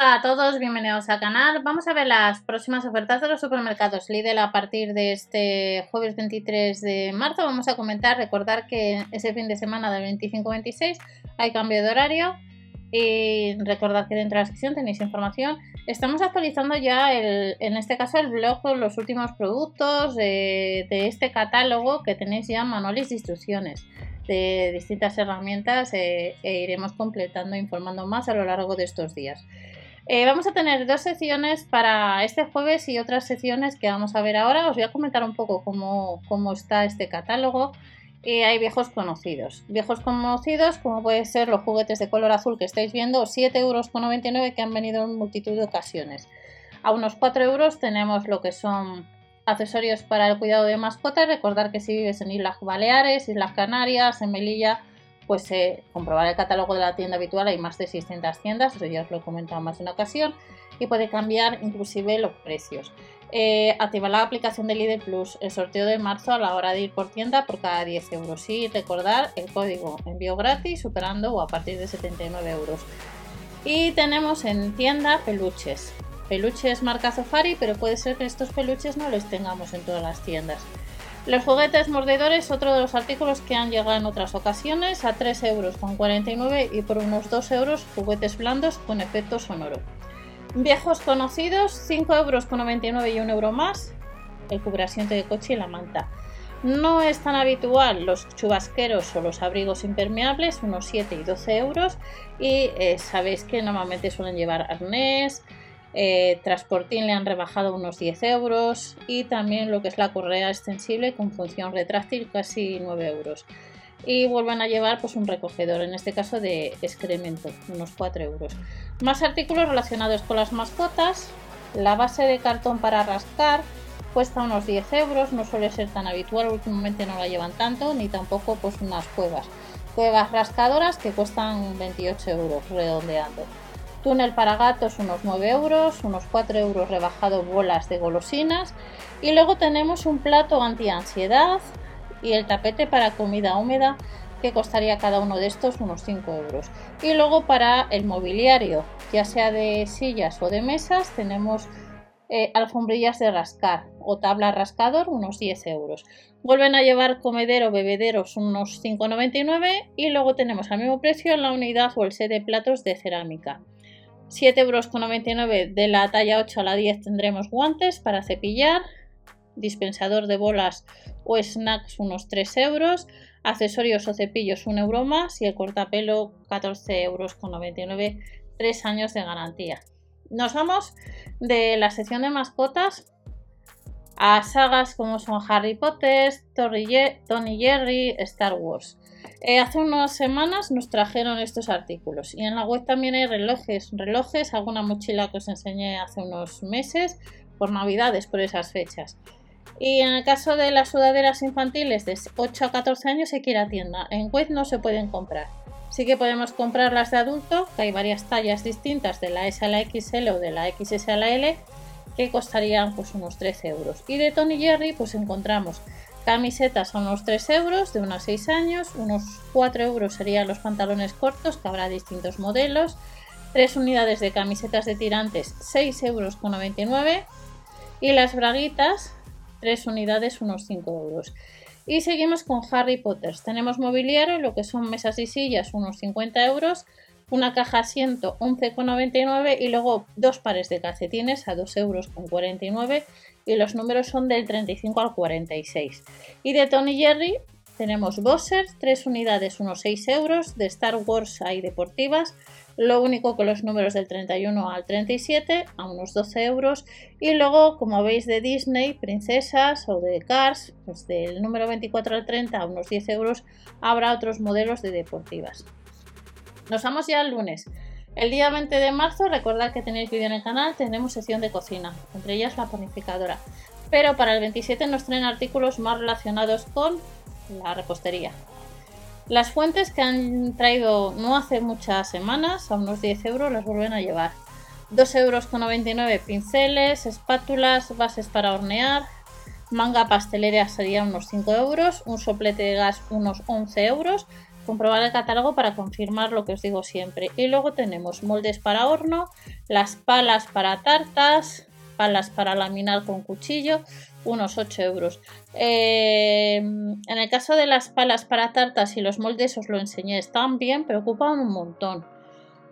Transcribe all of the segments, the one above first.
Hola a todos, bienvenidos al canal. Vamos a ver las próximas ofertas de los supermercados Lidl a partir de este jueves 23 de marzo. Vamos a comentar, recordar que ese fin de semana del 25-26 hay cambio de horario y recordad que dentro de la descripción tenéis información. Estamos actualizando ya, el, en este caso, el blog con los últimos productos de, este catálogo que tenéis ya manuales de instrucciones de distintas herramientas eh, e iremos completando e informando más a lo largo de estos días. Eh, vamos a tener dos secciones para este jueves y otras secciones que vamos a ver ahora. Os voy a comentar un poco cómo, está este catálogo. Y hay viejos conocidos. Viejos conocidos, como puede ser los juguetes de color azul que estáis viendo, 7,99 euros que han venido en multitud de ocasiones. A unos 4 euros tenemos lo que son accesorios para el cuidado de mascotas. Recordar que si vives en Islas Baleares, Islas Canarias, en Melilla, pues eh, comprobar el catálogo de la tienda habitual, hay más de 600 tiendas, eso ya os lo he comentado más de una ocasión, y puede cambiar inclusive los precios. Eh, activar la aplicación de Lidl Plus, el sorteo de marzo a la hora de ir por tienda por cada 10 euros y recordar el código envío gratis superando o a partir de 79 euros. Y tenemos en tienda peluches. Peluches marca Safari, pero puede ser que estos peluches no los tengamos en todas las tiendas. Los juguetes mordedores, otro de los artículos que han llegado en otras ocasiones, a 3,49 euros y por unos 2 euros juguetes blandos con efecto sonoro. Viejos conocidos, 5,99 euros y 1 euro más, el cubrasiento de coche y la manta. No es tan habitual los chubasqueros o los abrigos impermeables, unos 7 y 12 euros. Y eh, sabéis que normalmente suelen llevar arnés, eh, Transportín le han rebajado unos 10 euros y también lo que es la correa extensible con función retráctil casi 9 euros. Y vuelven a llevar pues un recogedor, en este caso de excremento, unos 4 euros. Más artículos relacionados con las mascotas. La base de cartón para rascar cuesta unos 10 euros, no suele ser tan habitual, últimamente no la llevan tanto, ni tampoco pues unas cuevas. Cuevas rascadoras que cuestan 28 euros redondeando. Túnel para gatos unos 9 euros, unos 4 euros rebajado bolas de golosinas y luego tenemos un plato anti-ansiedad y el tapete para comida húmeda que costaría cada uno de estos unos 5 euros. Y luego para el mobiliario, ya sea de sillas o de mesas, tenemos eh, alfombrillas de rascar o tabla rascador unos 10 euros. Vuelven a llevar comedero bebederos unos 5,99 y luego tenemos al mismo precio la unidad o el set de platos de cerámica. 7,99 euros de la talla 8 a la 10 tendremos guantes para cepillar, dispensador de bolas o snacks unos 3 euros, accesorios o cepillos 1 euro más y el cortapelo 14,99 euros, 3 años de garantía. Nos vamos de la sección de mascotas a sagas como son Harry Potter, Tony Jerry, Star Wars. Eh, hace unas semanas nos trajeron estos artículos y en la web también hay relojes, relojes, alguna mochila que os enseñé hace unos meses por navidades, por esas fechas. Y en el caso de las sudaderas infantiles de 8 a 14 años hay que ir a tienda. En web no se pueden comprar. Sí que podemos comprar las de adulto, que hay varias tallas distintas de la S a la XL o de la XS a la L, que costarían pues unos 13 euros. Y de Tony Jerry pues encontramos Camisetas a unos 3 euros de unos 6 años, unos 4 euros serían los pantalones cortos, que habrá distintos modelos, 3 unidades de camisetas de tirantes, 6 euros con 99 y las braguitas, 3 unidades, unos 5 euros. Y seguimos con Harry Potter. Tenemos mobiliario, lo que son mesas y sillas, unos 50 euros, una caja asiento 11,99 y luego dos pares de calcetines a 2,49 euros y los números son del 35 al 46. Y de Tony Jerry tenemos Bosser, 3 unidades, unos 6 euros, de Star Wars hay deportivas, lo único que los números del 31 al 37 a unos 12 euros y luego como veis de Disney, princesas o de Cars, pues del número 24 al 30 a unos 10 euros habrá otros modelos de deportivas. Nos vamos ya al lunes. El día 20 de marzo, recordad que tenéis vídeo en el canal, tendremos sección de cocina, entre ellas la panificadora. Pero para el 27 nos traen artículos más relacionados con la repostería. Las fuentes que han traído no hace muchas semanas, a unos 10 euros, las vuelven a llevar. 2,99 euros pinceles, espátulas, bases para hornear, manga pastelera sería unos 5 euros, un soplete de gas unos 11 euros, comprobar el catálogo para confirmar lo que os digo siempre. Y luego tenemos moldes para horno, las palas para tartas, palas para laminar con cuchillo, unos 8 euros. Eh, en el caso de las palas para tartas y los moldes os lo enseñé, están bien, un montón.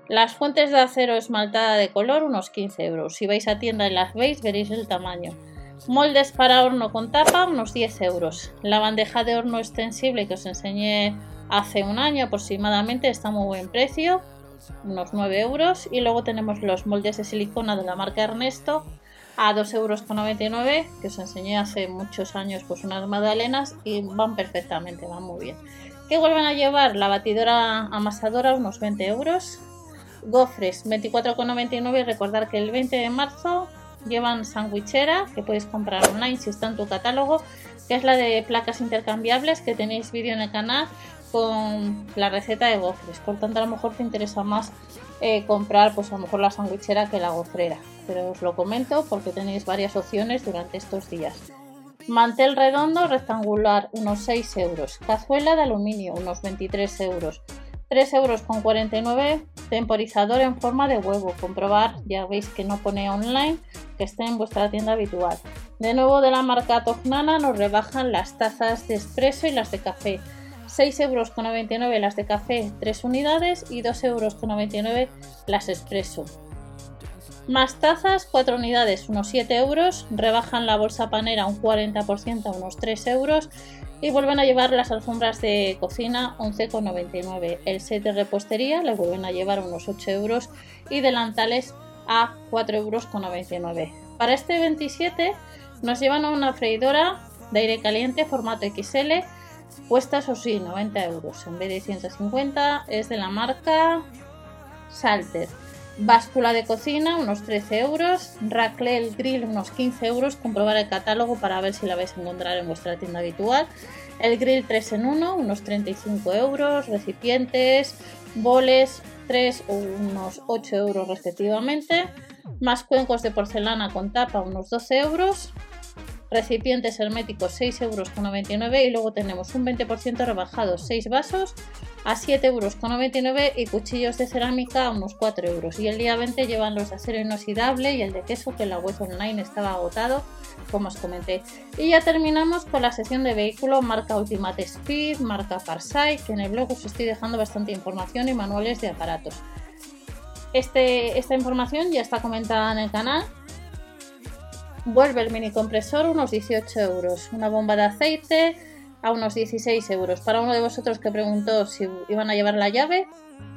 Las fuentes de acero esmaltada de color, unos 15 euros. Si vais a tienda y las veis, veréis el tamaño. Moldes para horno con tapa, unos 10 euros. La bandeja de horno extensible que os enseñé hace un año aproximadamente está muy buen precio, unos 9 euros. Y luego tenemos los moldes de silicona de la marca Ernesto a 2,99 euros que os enseñé hace muchos años pues unas magdalenas y van perfectamente, van muy bien. ¿Qué vuelven a llevar? La batidora amasadora unos 20 euros. Gofres 24,99 y recordar que el 20 de marzo llevan sandwichera que puedes comprar online si está en tu catálogo, que es la de placas intercambiables que tenéis vídeo en el canal con la receta de gofres. Por tanto, a lo mejor te interesa más eh, comprar pues a lo mejor la sandwichera que la gofrera. Pero os lo comento porque tenéis varias opciones durante estos días. Mantel redondo rectangular, unos 6 euros. Cazuela de aluminio, unos 23 euros. 3 euros con 49 temporizador en forma de huevo comprobar ya veis que no pone online que esté en vuestra tienda habitual de nuevo de la marca Tognana nos rebajan las tazas de espresso y las de café 6 euros con 99 las de café 3 unidades y 2 euros con 99 las espresso más tazas 4 unidades unos 7 euros rebajan la bolsa panera un 40% a unos 3 euros y vuelven a llevar las alfombras de cocina 11,99. El set de repostería le vuelven a llevar unos 8 euros y delantales a 4,99 euros. Para este 27 nos llevan una freidora de aire caliente formato XL, puesta eso sí, 90 euros. En vez de 150 es de la marca Salter. Báscula de cocina, unos 13 euros. Raclel Grill, unos 15 euros. Comprobar el catálogo para ver si la vais a encontrar en vuestra tienda habitual. El grill 3 en 1, unos 35 euros. Recipientes, boles, 3 o unos 8 euros respectivamente. Más cuencos de porcelana con tapa, unos 12 euros recipientes herméticos 6 euros con 99 y luego tenemos un 20% rebajado 6 vasos a 7 euros con 99 y cuchillos de cerámica a unos 4 euros. Y el día 20 llevan los de acero inoxidable y el de queso que en la web online estaba agotado como os comenté. Y ya terminamos con la sección de vehículo marca Ultimate Speed marca Farside que en el blog os estoy dejando bastante información y manuales de aparatos. Este, esta información ya está comentada en el canal Vuelve el mini compresor unos 18 euros. Una bomba de aceite a unos 16 euros. Para uno de vosotros que preguntó si iban a llevar la llave,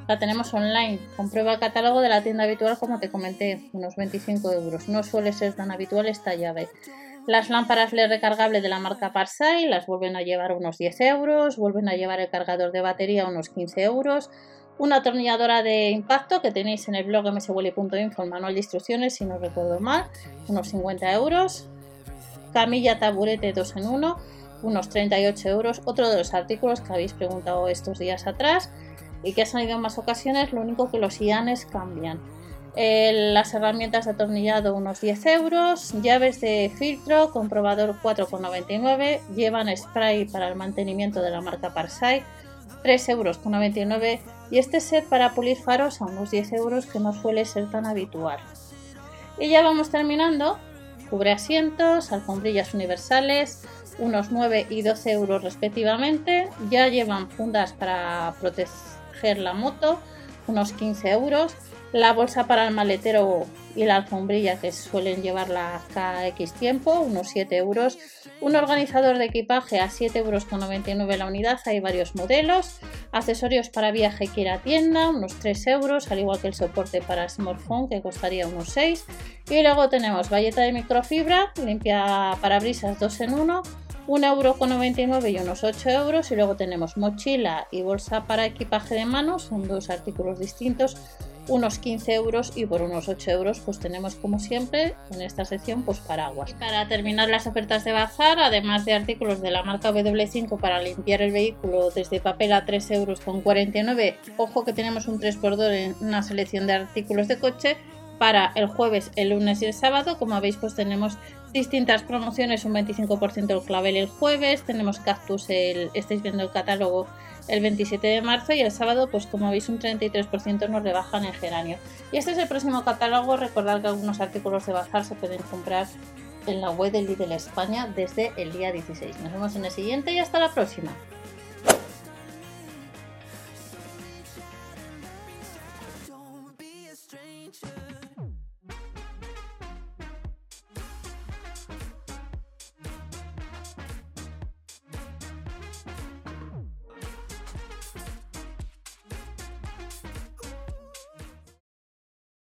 la tenemos online. Comprueba el catálogo de la tienda habitual como te comenté, unos 25 euros. No suele ser tan habitual esta llave. Las lámparas LED recargables de la marca Parsai las vuelven a llevar unos 10 euros. Vuelven a llevar el cargador de batería unos 15 euros una atornilladora de impacto que tenéis en el blog mswelly.info, el manual de instrucciones, si no recuerdo mal, unos 50 euros. Camilla taburete 2 en 1, unos 38 euros. Otro de los artículos que habéis preguntado estos días atrás y que ha salido en más ocasiones, lo único que los IANES cambian. Eh, las herramientas de atornillado unos 10 euros, llaves de filtro, comprobador 4,99, llevan spray para el mantenimiento de la marca Parsai 3 euros con 99 y este set para pulir faros a unos 10 euros que no suele ser tan habitual. Y ya vamos terminando, cubre asientos, alfombrillas universales, unos 9 y 12 euros respectivamente, ya llevan fundas para proteger la moto, unos 15 euros, la bolsa para el maletero y la alfombrilla que suelen llevarla cada X tiempo, unos 7 euros. Un organizador de equipaje a 7,99 euros la unidad, hay varios modelos. Accesorios para viaje que ir a tienda, unos 3 euros, al igual que el soporte para smartphone que costaría unos 6. Y luego tenemos valleta de microfibra, limpia parabrisas 2 en 1, 1,99€ y unos 8 euros. Y luego tenemos mochila y bolsa para equipaje de mano, son dos artículos distintos unos 15 euros y por unos 8 euros pues tenemos como siempre en esta sección pues paraguas. para terminar las ofertas de bazar, además de artículos de la marca W5 para limpiar el vehículo desde papel a 3 euros con 49, ojo que tenemos un 3x2 en una selección de artículos de coche para el jueves, el lunes y el sábado. Como veis, pues tenemos distintas promociones, un 25% el clavel el jueves, tenemos cactus, el, estáis viendo el catálogo el 27 de marzo y el sábado, pues como veis, un 33% nos rebajan en geranio. Y este es el próximo catálogo. Recordad que algunos artículos de Bazar se pueden comprar en la web de Lidl España desde el día 16. Nos vemos en el siguiente y hasta la próxima.